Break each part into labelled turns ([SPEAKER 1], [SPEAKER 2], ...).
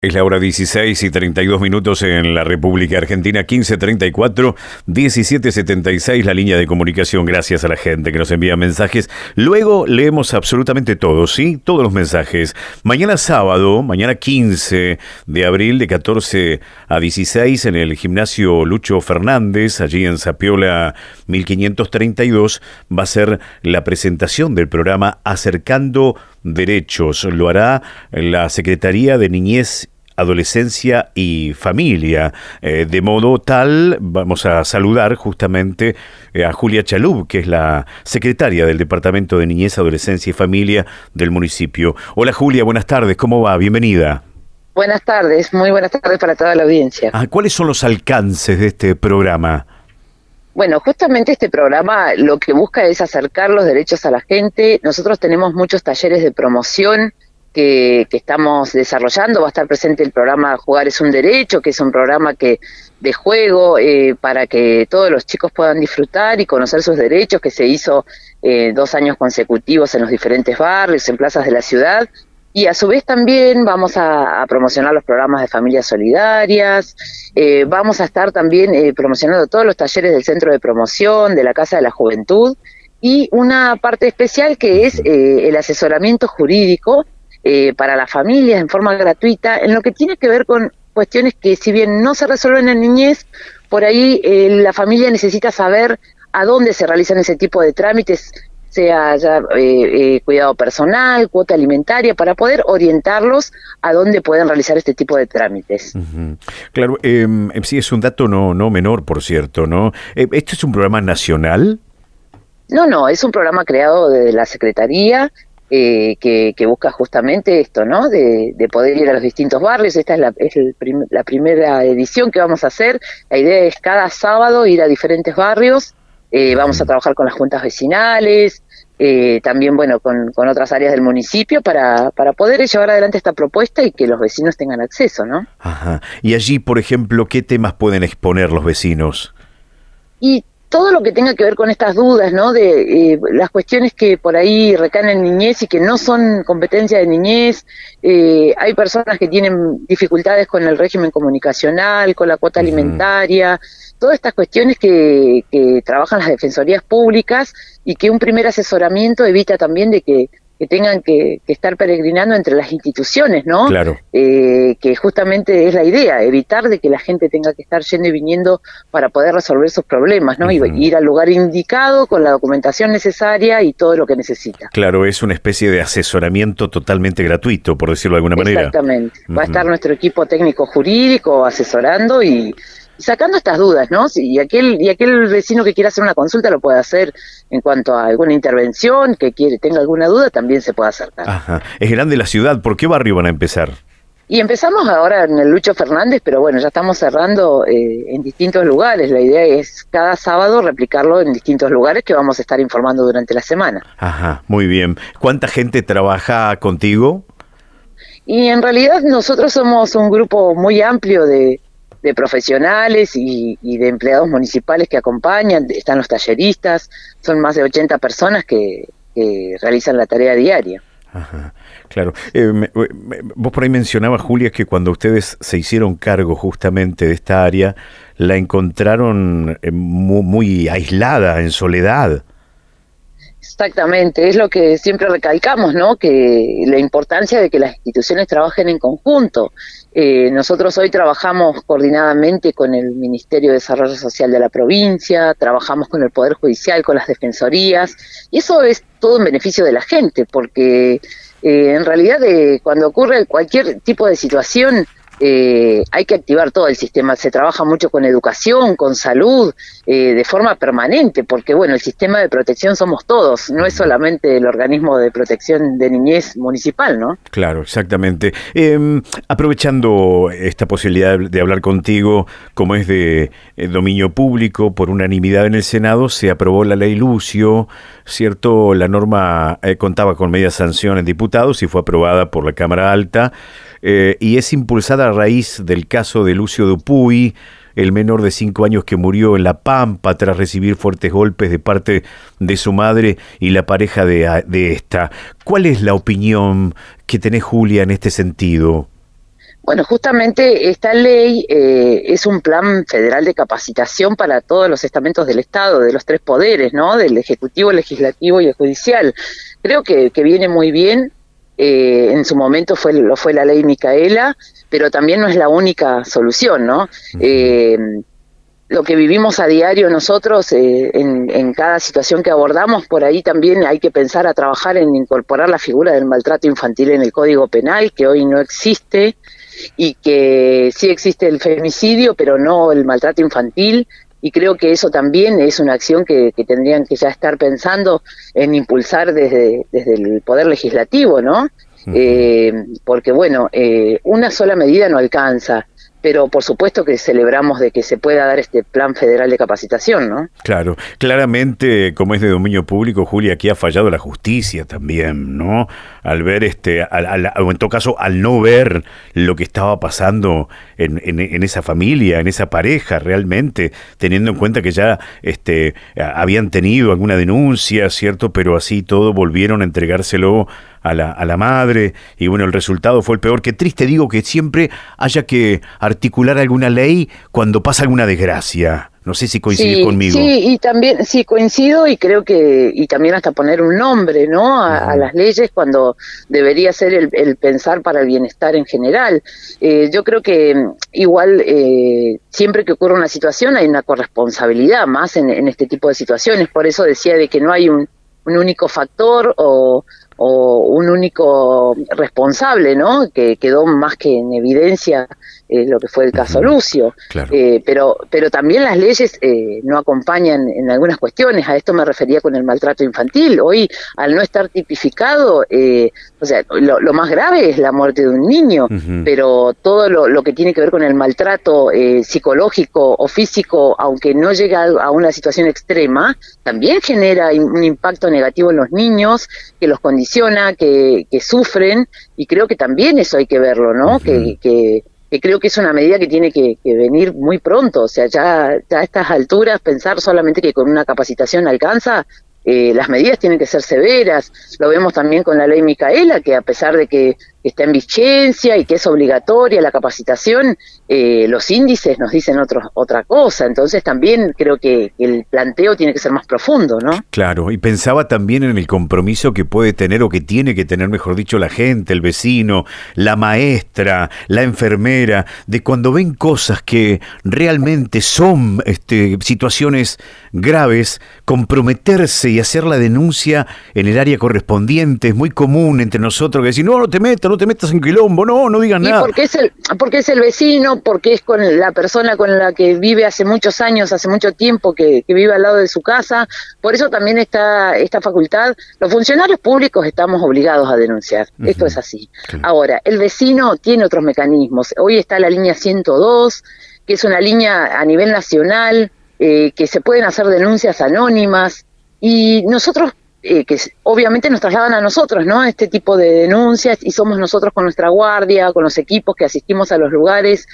[SPEAKER 1] Es la hora 16 y 32 minutos en la República Argentina, 1534, 1776, la línea de comunicación. Gracias a la gente que nos envía mensajes. Luego leemos absolutamente todos, ¿sí? Todos los mensajes. Mañana sábado, mañana 15 de abril, de 14 a 16, en el gimnasio Lucho Fernández, allí en Zapiola 1532, va a ser la presentación del programa Acercando Derechos. Lo hará la Secretaría de Niñez adolescencia y familia. Eh, de modo tal, vamos a saludar justamente eh, a Julia Chalub, que es la secretaria del Departamento de Niñez, Adolescencia y Familia del municipio. Hola Julia, buenas tardes, ¿cómo va? Bienvenida.
[SPEAKER 2] Buenas tardes, muy buenas tardes para toda la audiencia.
[SPEAKER 1] Ah, ¿Cuáles son los alcances de este programa?
[SPEAKER 2] Bueno, justamente este programa lo que busca es acercar los derechos a la gente. Nosotros tenemos muchos talleres de promoción que, estamos desarrollando. Va a estar presente el programa Jugar es un Derecho, que es un programa que de juego eh, para que todos los chicos puedan disfrutar y conocer sus derechos, que se hizo eh, dos años consecutivos en los diferentes barrios, en plazas de la ciudad. Y a su vez también vamos a, promocionar los programas de familias solidarias, eh, vamos a estar también promocionando todos los talleres del Centro de Promoción, de la Casa de la Juventud, y una parte especial que es el asesoramiento jurídico eh, para las familias en forma gratuita, en lo que tiene que ver con cuestiones que si bien no se resuelven en niñez, por ahí eh, la familia necesita saber a dónde se realizan ese tipo de trámites, sea ya eh, cuidado personal, cuota alimentaria, para poder orientarlos a dónde pueden realizar este tipo de trámites.
[SPEAKER 1] Claro, em, sí es un dato no, no menor, por cierto, ¿no? ¿Este es un programa nacional?
[SPEAKER 2] No, no, es un programa creado desde la Secretaría eh, que, busca justamente esto, ¿no? De, poder ir a los distintos barrios. Esta es, la, es la primera edición que vamos a hacer. La idea es cada sábado ir a diferentes barrios. Eh, vamos a trabajar con las juntas vecinales, eh, también, bueno, con, con, otras áreas del municipio para, para poder llevar adelante esta propuesta y que los vecinos tengan acceso, ¿no?
[SPEAKER 1] Ajá. Y allí, por ejemplo, ¿qué temas pueden exponer los vecinos?
[SPEAKER 2] Y todo lo que tenga que ver con estas dudas, ¿no? De eh, las cuestiones que por ahí recaen en niñez y que no son competencia de niñez. Eh, hay personas que tienen dificultades con el régimen comunicacional, con la cuota alimentaria, todas estas cuestiones que, que trabajan las defensorías públicas y que un primer asesoramiento evita también de que que tengan que, estar peregrinando entre las instituciones, ¿no?
[SPEAKER 1] Claro.
[SPEAKER 2] Eh, que justamente es la idea, evitar de que la gente tenga que estar yendo y viniendo para poder resolver sus problemas, ¿no? Y ir al lugar indicado con la documentación necesaria y todo lo que necesita.
[SPEAKER 1] Claro, es una especie de asesoramiento totalmente gratuito, por decirlo de alguna manera.
[SPEAKER 2] Exactamente. Va a estar nuestro equipo técnico jurídico asesorando y sacando estas dudas, ¿no? Y aquel, y aquel vecino que quiera hacer una consulta lo puede hacer en cuanto a alguna intervención, que quiere, tenga alguna duda, también se puede acercar.
[SPEAKER 1] Ajá. Es grande la ciudad, ¿por qué barrio van a empezar?
[SPEAKER 2] Y empezamos ahora en el Lucho Fernández, pero bueno, ya estamos cerrando eh, en distintos lugares. La idea es cada sábado replicarlo en distintos lugares que vamos a estar informando durante la semana.
[SPEAKER 1] Ajá, muy bien. ¿Cuánta gente trabaja contigo?
[SPEAKER 2] Y en realidad nosotros somos un grupo muy amplio de, de profesionales y, de empleados municipales que acompañan, están los talleristas, son más de 80 personas que, realizan la tarea diaria.
[SPEAKER 1] Ajá, claro. Eh, vos por ahí mencionabas, Julia, que cuando ustedes se hicieron cargo justamente de esta área, la encontraron eh, muy aislada, en soledad.
[SPEAKER 2] Exactamente, es lo que siempre recalcamos, ¿no? Que la importancia de que las instituciones trabajen en conjunto. Eh, nosotros hoy trabajamos coordinadamente con el Ministerio de Desarrollo Social de la provincia, trabajamos con el Poder Judicial, con las defensorías, y eso es todo en beneficio de la gente, porque eh, en realidad eh, cuando ocurre cualquier tipo de situación, eh, hay que activar todo el sistema. Se trabaja mucho con educación, con salud, eh, de forma permanente, porque bueno, el sistema de protección somos todos, no es solamente el organismo de protección de niñez municipal, ¿no?
[SPEAKER 1] Claro, exactamente. Em, aprovechando esta posibilidad de hablar contigo, como es de eh, dominio público, por unanimidad en el Senado se aprobó la ley Lucio, ¿cierto? La norma contaba con media sanción en diputados y fue aprobada por la Cámara Alta. Y es impulsada a raíz del caso de Lucio Dupuy, el menor de cinco años que murió en La Pampa tras recibir fuertes golpes de parte de su madre y la pareja de, de esta. ¿Cuál es la opinión que tenés, Julia, en este sentido?
[SPEAKER 2] Bueno, justamente esta ley eh, es un plan federal de capacitación para todos los estamentos del Estado, de los tres poderes, ¿no? Del Ejecutivo, Legislativo y el Judicial. Creo que, viene muy bien. Eh, en su momento fue lo fue la ley Micaela, pero también no es la única solución, ¿no? Eh, lo que vivimos a diario nosotros en, en, cada situación que abordamos, por ahí también hay que pensar a trabajar en incorporar la figura del maltrato infantil en el Código Penal, que hoy no existe y que sí existe el femicidio, pero no el maltrato infantil, y creo que eso también es una acción que, tendrían que ya estar pensando en impulsar desde, desde el Poder Legislativo, ¿no? Eh, porque bueno, eh, una sola medida no alcanza pero por supuesto que celebramos de que se pueda dar este plan federal de capacitación, ¿no?
[SPEAKER 1] Claro, claramente, como es de dominio público, Julia, aquí ha fallado la justicia también, ¿no? Al ver este, al, o en todo caso, al no ver lo que estaba pasando en, en, esa familia, en esa pareja, realmente, teniendo en cuenta que ya este, habían tenido alguna denuncia, ¿cierto? Pero así todo volvieron a entregárselo a la, a la madre y bueno, el resultado fue el peor. Qué triste digo que siempre haya que articular alguna ley cuando pasa alguna desgracia. No sé si coincide conmigo.
[SPEAKER 2] Sí, y también, sí, coincido y creo que, y también hasta poner un nombre, ¿no? A, las leyes cuando debería ser el, pensar para el bienestar en general. Eh, yo creo que mm, igual eh, siempre que ocurre una situación hay una corresponsabilidad más en, en, este tipo de situaciones. Por eso decía de que no hay un, un único factor o, o un único responsable, ¿no? Que quedó más que en evidencia eh, lo que fue el caso Lucio. Eh, pero, pero también las leyes eh, no acompañan en algunas cuestiones. A esto me refería con el maltrato infantil. Hoy, al no estar tipificado, o sea, lo, más grave es la muerte de un niño, pero todo lo, que tiene que ver con el maltrato psicológico o físico, aunque no llega a una situación extrema, también genera un impacto negativo en los niños, que los condiciona, que, sufren, y creo que también eso hay que verlo, ¿no? que, que que creo que es una medida que tiene que, venir muy pronto. O sea, ya, ya a estas alturas pensar solamente que con una capacitación alcanza, eh, las medidas tienen que ser severas. Lo vemos también con la ley Micaela, que a pesar de que está en vigencia y que es obligatoria la capacitación, eh, los índices nos dicen otro, otra cosa. Entonces también creo que el planteo tiene que ser más profundo, ¿no?
[SPEAKER 1] Claro, y pensaba también en el compromiso que puede tener o que tiene que tener, mejor dicho, la gente, el vecino, la maestra, la enfermera, de cuando ven cosas que realmente son este, situaciones graves, comprometerse y hacer la denuncia en el área correspondiente. Es muy común entre nosotros que decir, no, no te metas, no te metas en quilombo, no, no digas nada.
[SPEAKER 2] Porque es, el, porque es el vecino, porque es con la persona con la que vive hace muchos años, hace mucho tiempo que, vive al lado de su casa. Por eso también está esta facultad. Los funcionarios públicos estamos obligados a denunciar. Esto es así. Ahora, el vecino tiene otros mecanismos. Hoy está la línea 102, que es una línea a nivel nacional, eh, que se pueden hacer denuncias anónimas. Y nosotros eh, que obviamente nos trasladan a nosotros, ¿no? Este tipo de denuncias y somos nosotros con nuestra guardia, con los equipos que asistimos a los lugares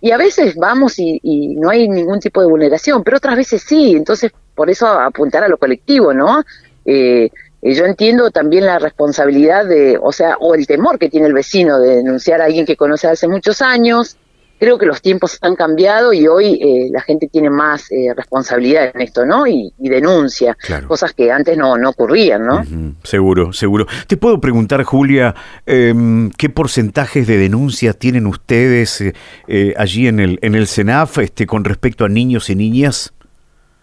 [SPEAKER 2] y a veces vamos y, no hay ningún tipo de vulneración, pero otras veces sí, entonces por eso apuntar a lo colectivo, ¿no? Eh, eh, yo entiendo también la responsabilidad de, o sea, o el temor que tiene el vecino de denunciar a alguien que conoce hace muchos años, creo que los tiempos han cambiado y hoy eh, la gente tiene más eh, responsabilidad en esto, ¿no? Y, denuncia, cosas que antes no, no ocurrían, ¿no?
[SPEAKER 1] Seguro, seguro. Te puedo preguntar, Julia, em, ¿qué porcentajes de denuncias tienen ustedes eh, allí en el, en el CENAF este, con respecto a niños y niñas?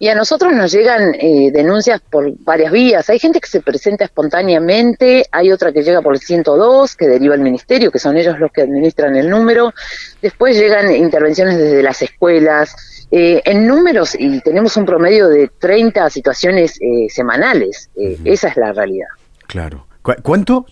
[SPEAKER 2] Y a nosotros nos llegan eh, denuncias por varias vías. Hay gente que se presenta espontáneamente, hay otra que llega por el 102, que deriva al ministerio, que son ellos los que administran el número. Después llegan intervenciones desde las escuelas. Eh, en números, y tenemos un promedio de 30 situaciones eh, semanales. Esa es la realidad.
[SPEAKER 1] Claro. ¿Cuánto?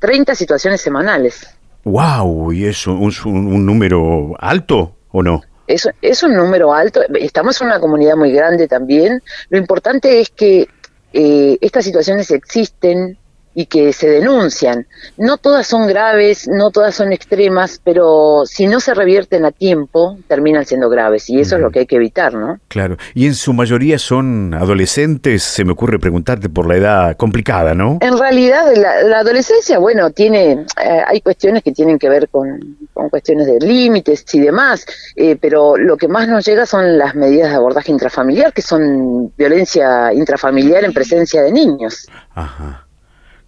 [SPEAKER 2] 30 situaciones semanales.
[SPEAKER 1] ¡Wow! ¿Y es un número alto o no?
[SPEAKER 2] Es, es un número alto, estamos en una comunidad muy grande también. Lo importante es que eh, estas situaciones existen y que se denuncian. No todas son graves, no todas son extremas, pero si no se revierten a tiempo, terminan siendo graves y eso es lo que hay que evitar, ¿no?
[SPEAKER 1] Claro, y en su mayoría son adolescentes, se me ocurre preguntarte por la edad complicada, ¿no?
[SPEAKER 2] En realidad, la, adolescencia, bueno, tiene, eh, hay cuestiones que tienen que ver con, cuestiones de límites y demás, eh, pero lo que más nos llega son las medidas de abordaje intrafamiliar, que son violencia intrafamiliar en presencia de niños.
[SPEAKER 1] Ajá,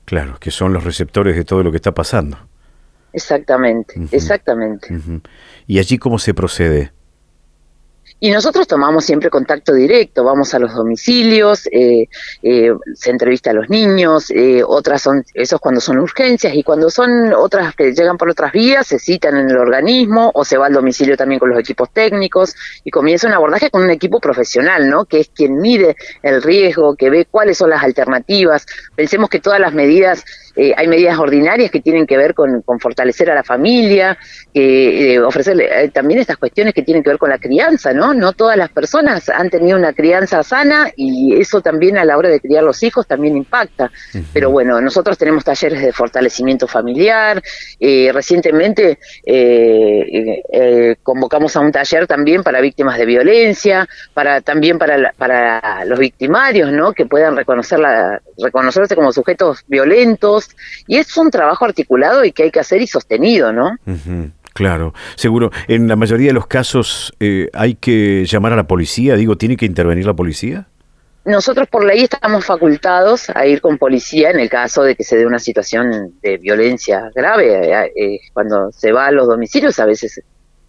[SPEAKER 1] claro, que son los receptores de todo lo que está pasando.
[SPEAKER 2] Exactamente, exactamente.
[SPEAKER 1] ¿Y allí cómo se procede?
[SPEAKER 2] Y nosotros tomamos siempre contacto directo, vamos a los domicilios, eh, eh, se entrevista a los niños, eh, otras son, esos cuando son urgencias y cuando son otras que llegan por otras vías, se citan en el organismo o se va al domicilio también con los equipos técnicos y comienza un abordaje con un equipo profesional, ¿no? Que es quien mide el riesgo, que ve cuáles son las alternativas. Pensemos que todas las medidas hay medidas ordinarias que tienen que ver con, fortalecer a la familia, que ofrecerle también estas cuestiones que tienen que ver con la crianza, ¿no? No todas las personas han tenido una crianza sana y eso también a la hora de criar los hijos también impacta. Pero bueno, nosotros tenemos talleres de fortalecimiento familiar, recientemente convocamos a un taller también para víctimas de violencia, para también para, para los victimarios, ¿no? Que puedan reconocer la, reconocerse como sujetos violentos y es un trabajo articulado y que hay que hacer y sostenido, ¿no?
[SPEAKER 1] Claro, seguro. En la mayoría de los casos eh, hay que llamar a la policía, digo, ¿tiene que intervenir la policía?
[SPEAKER 2] Nosotros por ley estamos facultados a ir con policía en el caso de que se dé una situación de violencia grave. Eh, eh, cuando se va a los domicilios a veces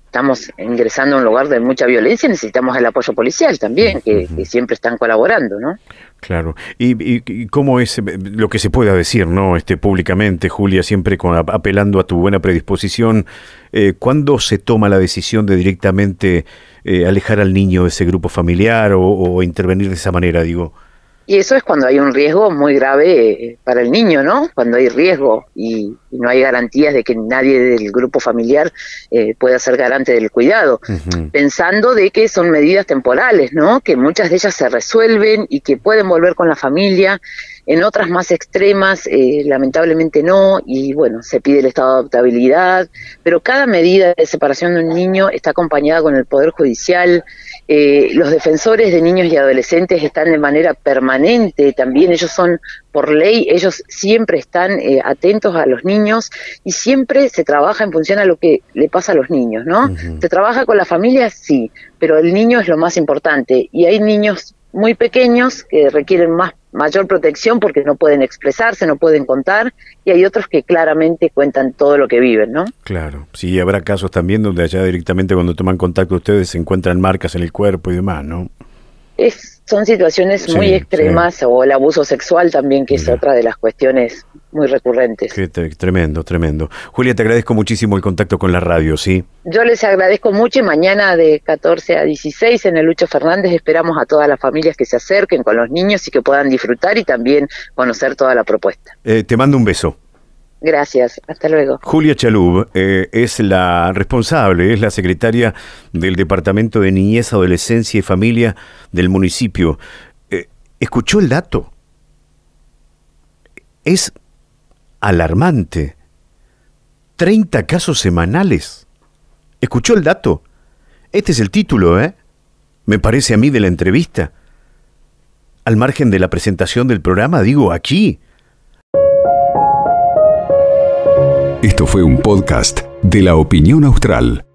[SPEAKER 2] estamos ingresando a un lugar de mucha violencia, necesitamos el apoyo policial también, que, siempre están colaborando, ¿no?
[SPEAKER 1] Claro. ¿Y, cómo es lo que se pueda decir, no, este, públicamente, Julia, siempre con, apelando a tu buena predisposición? Eh, ¿Cuándo se toma la decisión de directamente eh, alejar al niño de ese grupo familiar o, o intervenir de esa manera, digo?
[SPEAKER 2] Y eso es cuando hay un riesgo muy grave eh, para el niño, ¿no? Cuando hay riesgo y, no hay garantías de que nadie del grupo familiar eh, pueda ser garante del cuidado. Pensando de que son medidas temporales, ¿no? Que muchas de ellas se resuelven y que pueden volver con la familia en otras más extremas, eh, lamentablemente no, y bueno, se pide el estado de adaptabilidad, pero cada medida de separación de un niño está acompañada con el Poder Judicial. Eh, los defensores de niños y adolescentes están de manera permanente también, ellos son por ley, ellos siempre están eh, atentos a los niños y siempre se trabaja en función a lo que le pasa a los niños, ¿no? Se trabaja con la familia, sí, pero el niño es lo más importante y hay niños muy pequeños que requieren más mayor protección porque no pueden expresarse, no pueden contar, y hay otros que claramente cuentan todo lo que viven, ¿no?
[SPEAKER 1] Claro, sí, habrá casos también donde allá directamente cuando toman contacto ustedes se encuentran marcas en el cuerpo y demás, ¿no?
[SPEAKER 2] Es, son situaciones muy extremas, o el abuso sexual también, que es otra de las cuestiones muy recurrentes.
[SPEAKER 1] tremendo, tremendo. Julia, te agradezco muchísimo el contacto con la radio, ¿sí?
[SPEAKER 2] Yo les agradezco mucho y mañana de 14 a 16 en el Lucho Fernández esperamos a todas las familias que se acerquen con los niños y que puedan disfrutar y también conocer toda la propuesta.
[SPEAKER 1] Eh, te mando un beso.
[SPEAKER 2] Gracias, hasta luego.
[SPEAKER 1] Julia Chalub eh, es la responsable, es la secretaria del Departamento de Niñez, Adolescencia y Familia del municipio. Eh, ¿Escuchó el dato? Es alarmante. 30 casos semanales. ¿Escuchó el dato? Este es el título, ¿eh? Me parece a mí de la entrevista. Al margen de la presentación del programa, digo aquí.
[SPEAKER 3] Esto fue un podcast de la opinión austral.